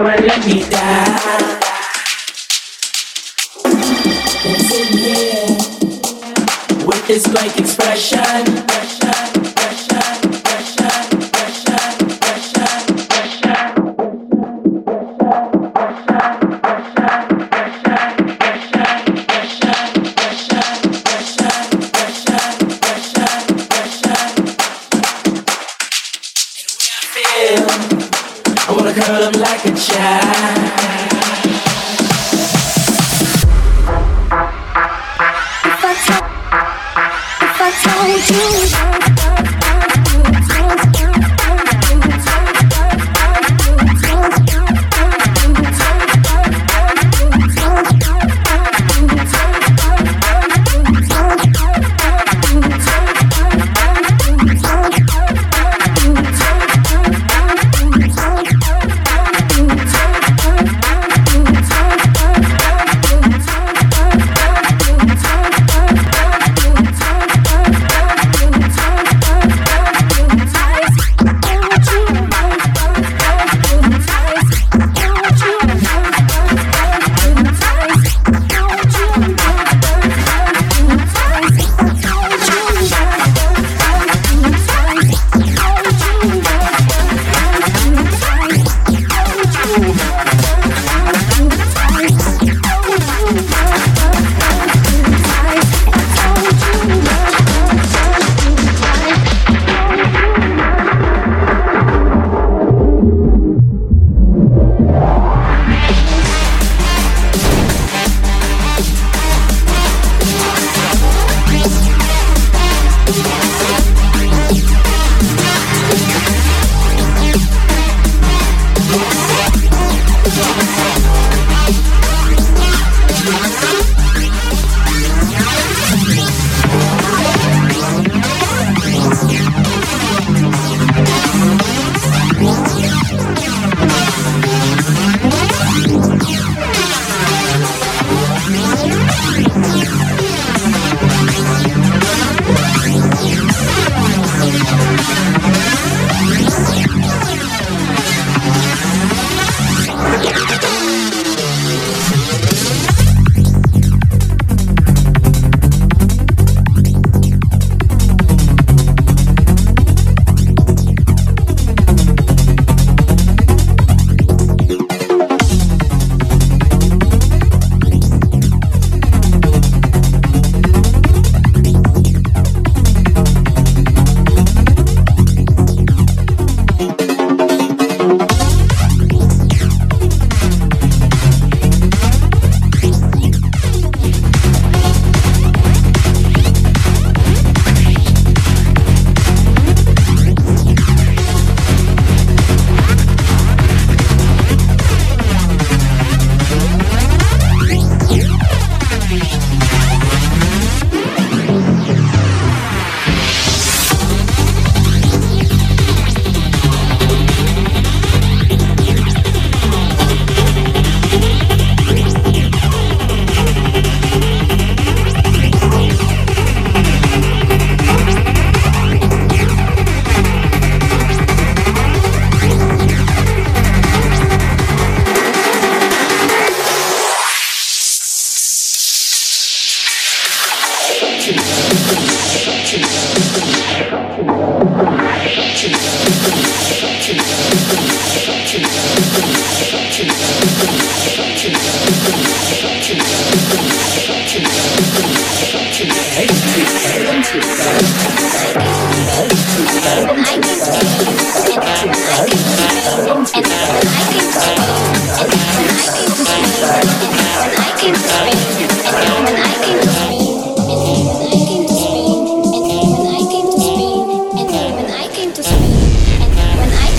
power and let me die. I'm here with this blank expression. Like a. 何?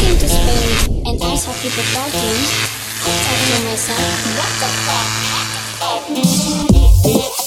came to Spain and I saw people talking, I thought to myself. What the fuck?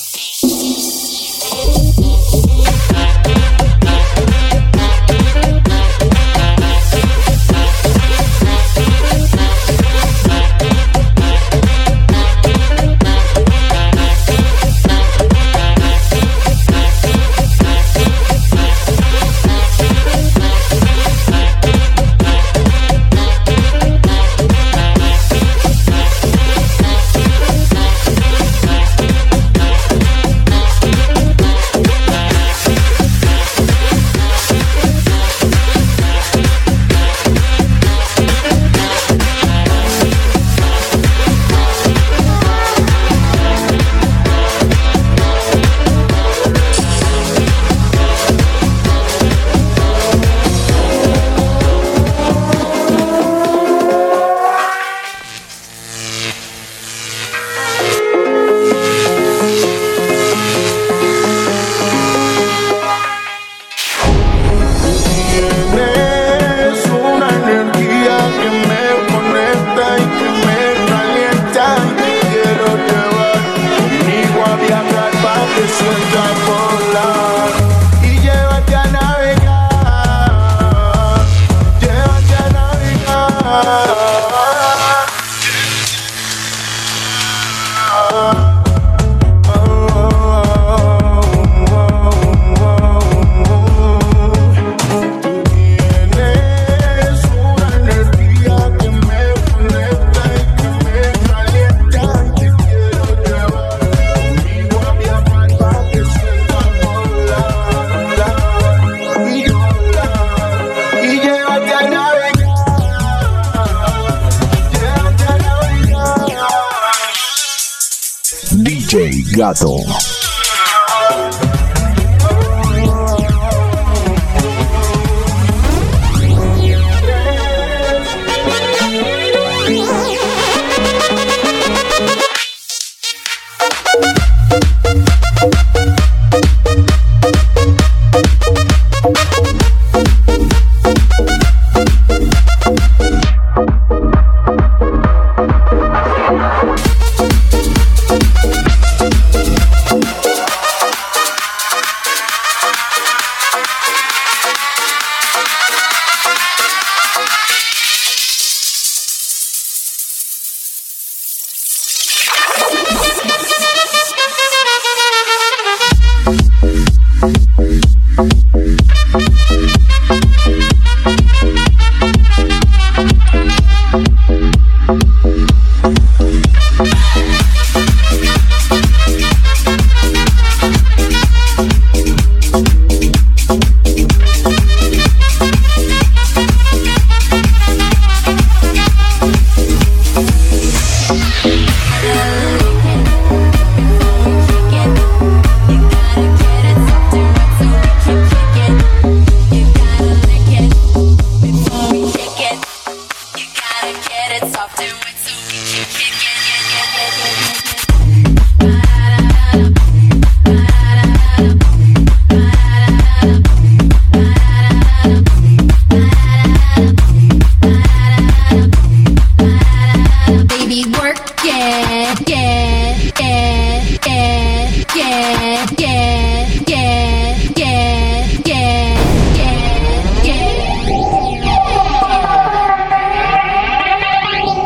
Gato.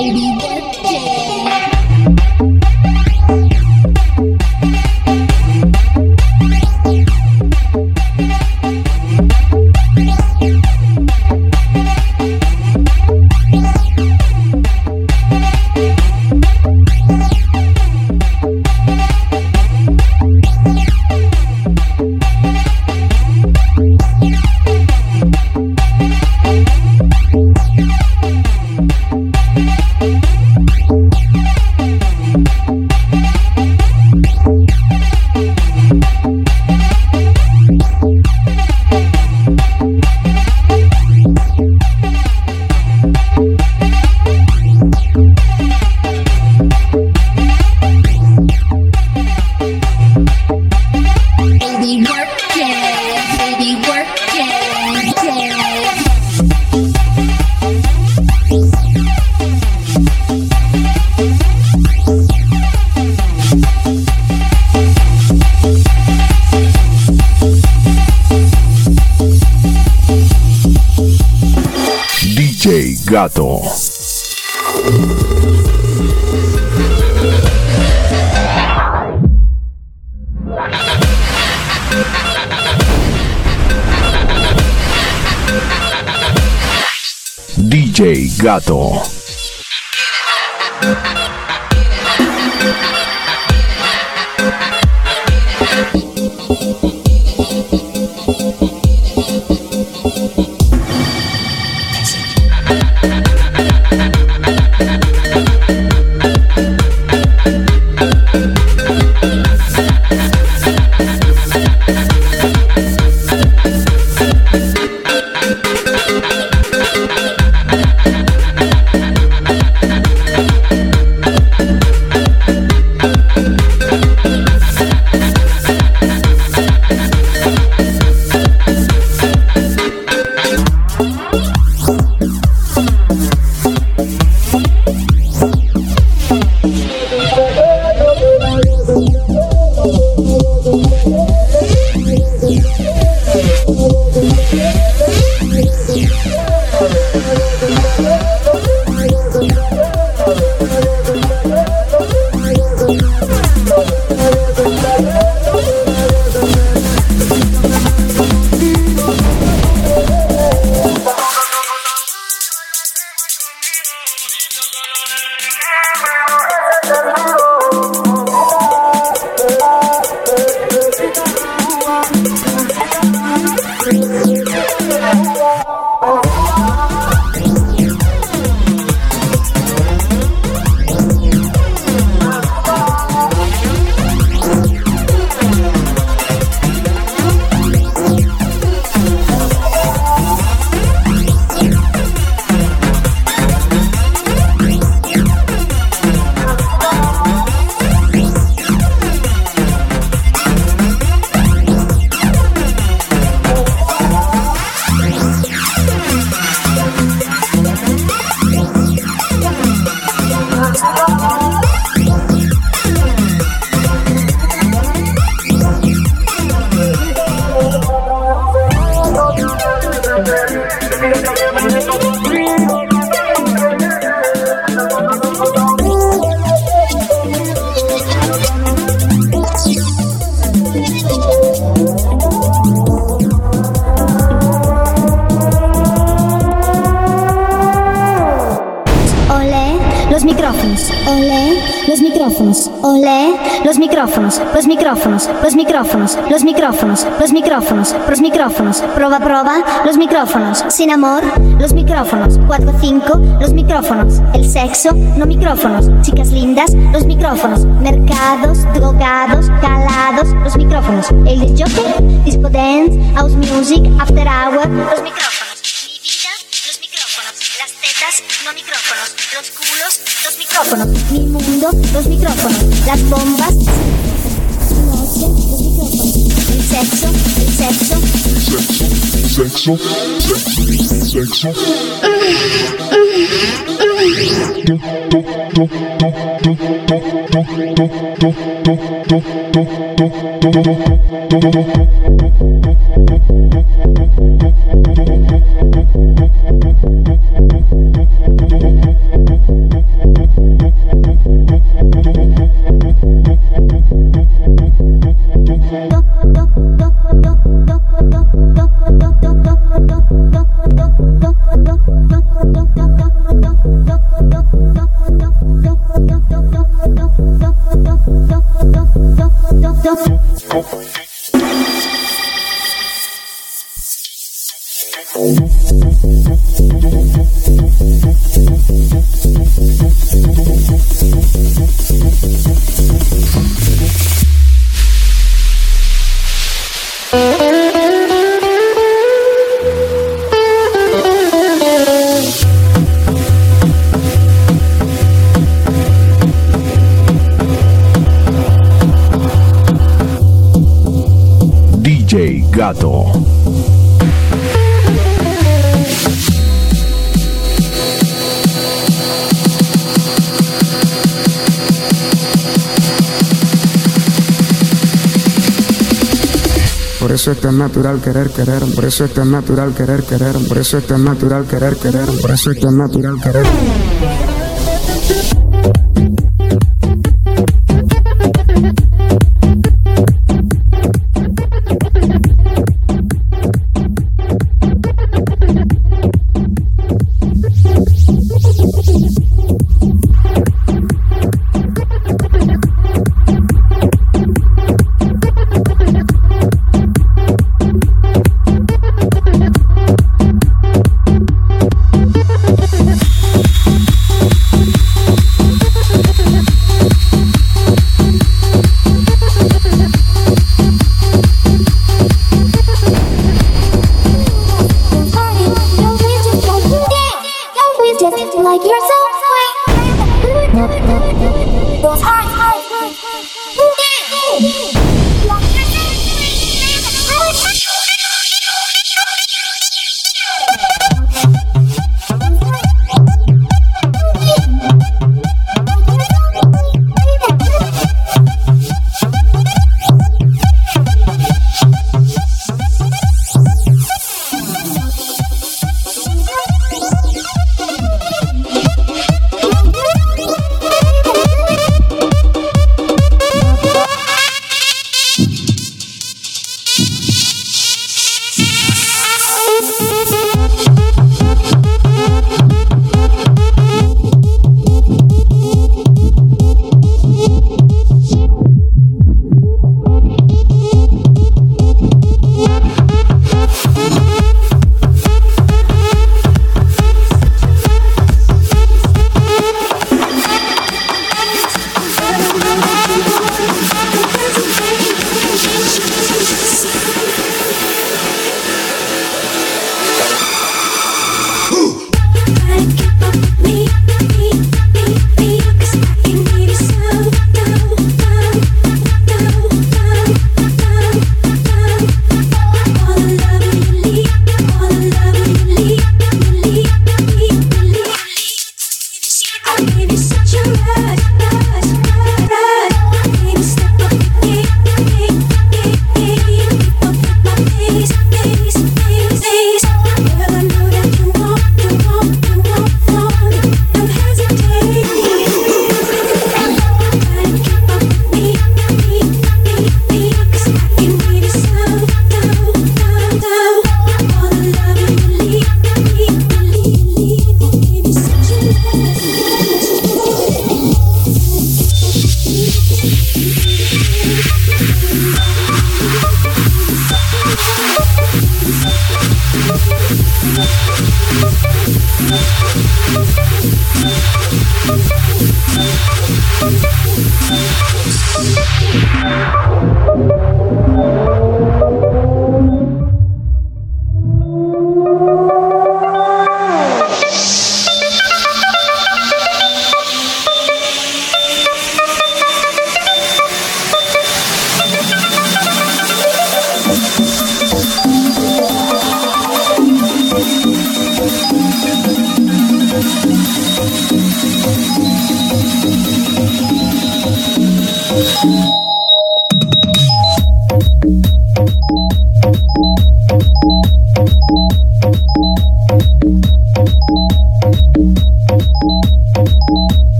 baby birthday. Gato. DJ Gato. Los micrófonos, los micrófonos, los micrófonos, los micrófonos, los micrófonos, los micrófonos. Proba, proba, los micrófonos. Sin amor, los micrófonos. 4-5, los micrófonos. El sexo, no micrófonos. Chicas lindas, los micrófonos. Mercados, drogados, calados, los micrófonos. El jockey, disco dance, house music, after hour, los micrófonos. Tetas, no micrófonos. Los culos, los micrófonos. Mi mundo, los micrófonos. Las bombas, noche, sexo, sexo, Sexo, sexo, sexo. Do, Okay. Por eso es tan natural querer querer, por eso es tan natural querer querer, por eso es tan natural querer querer, por eso es tan natural querer.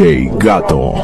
Gato.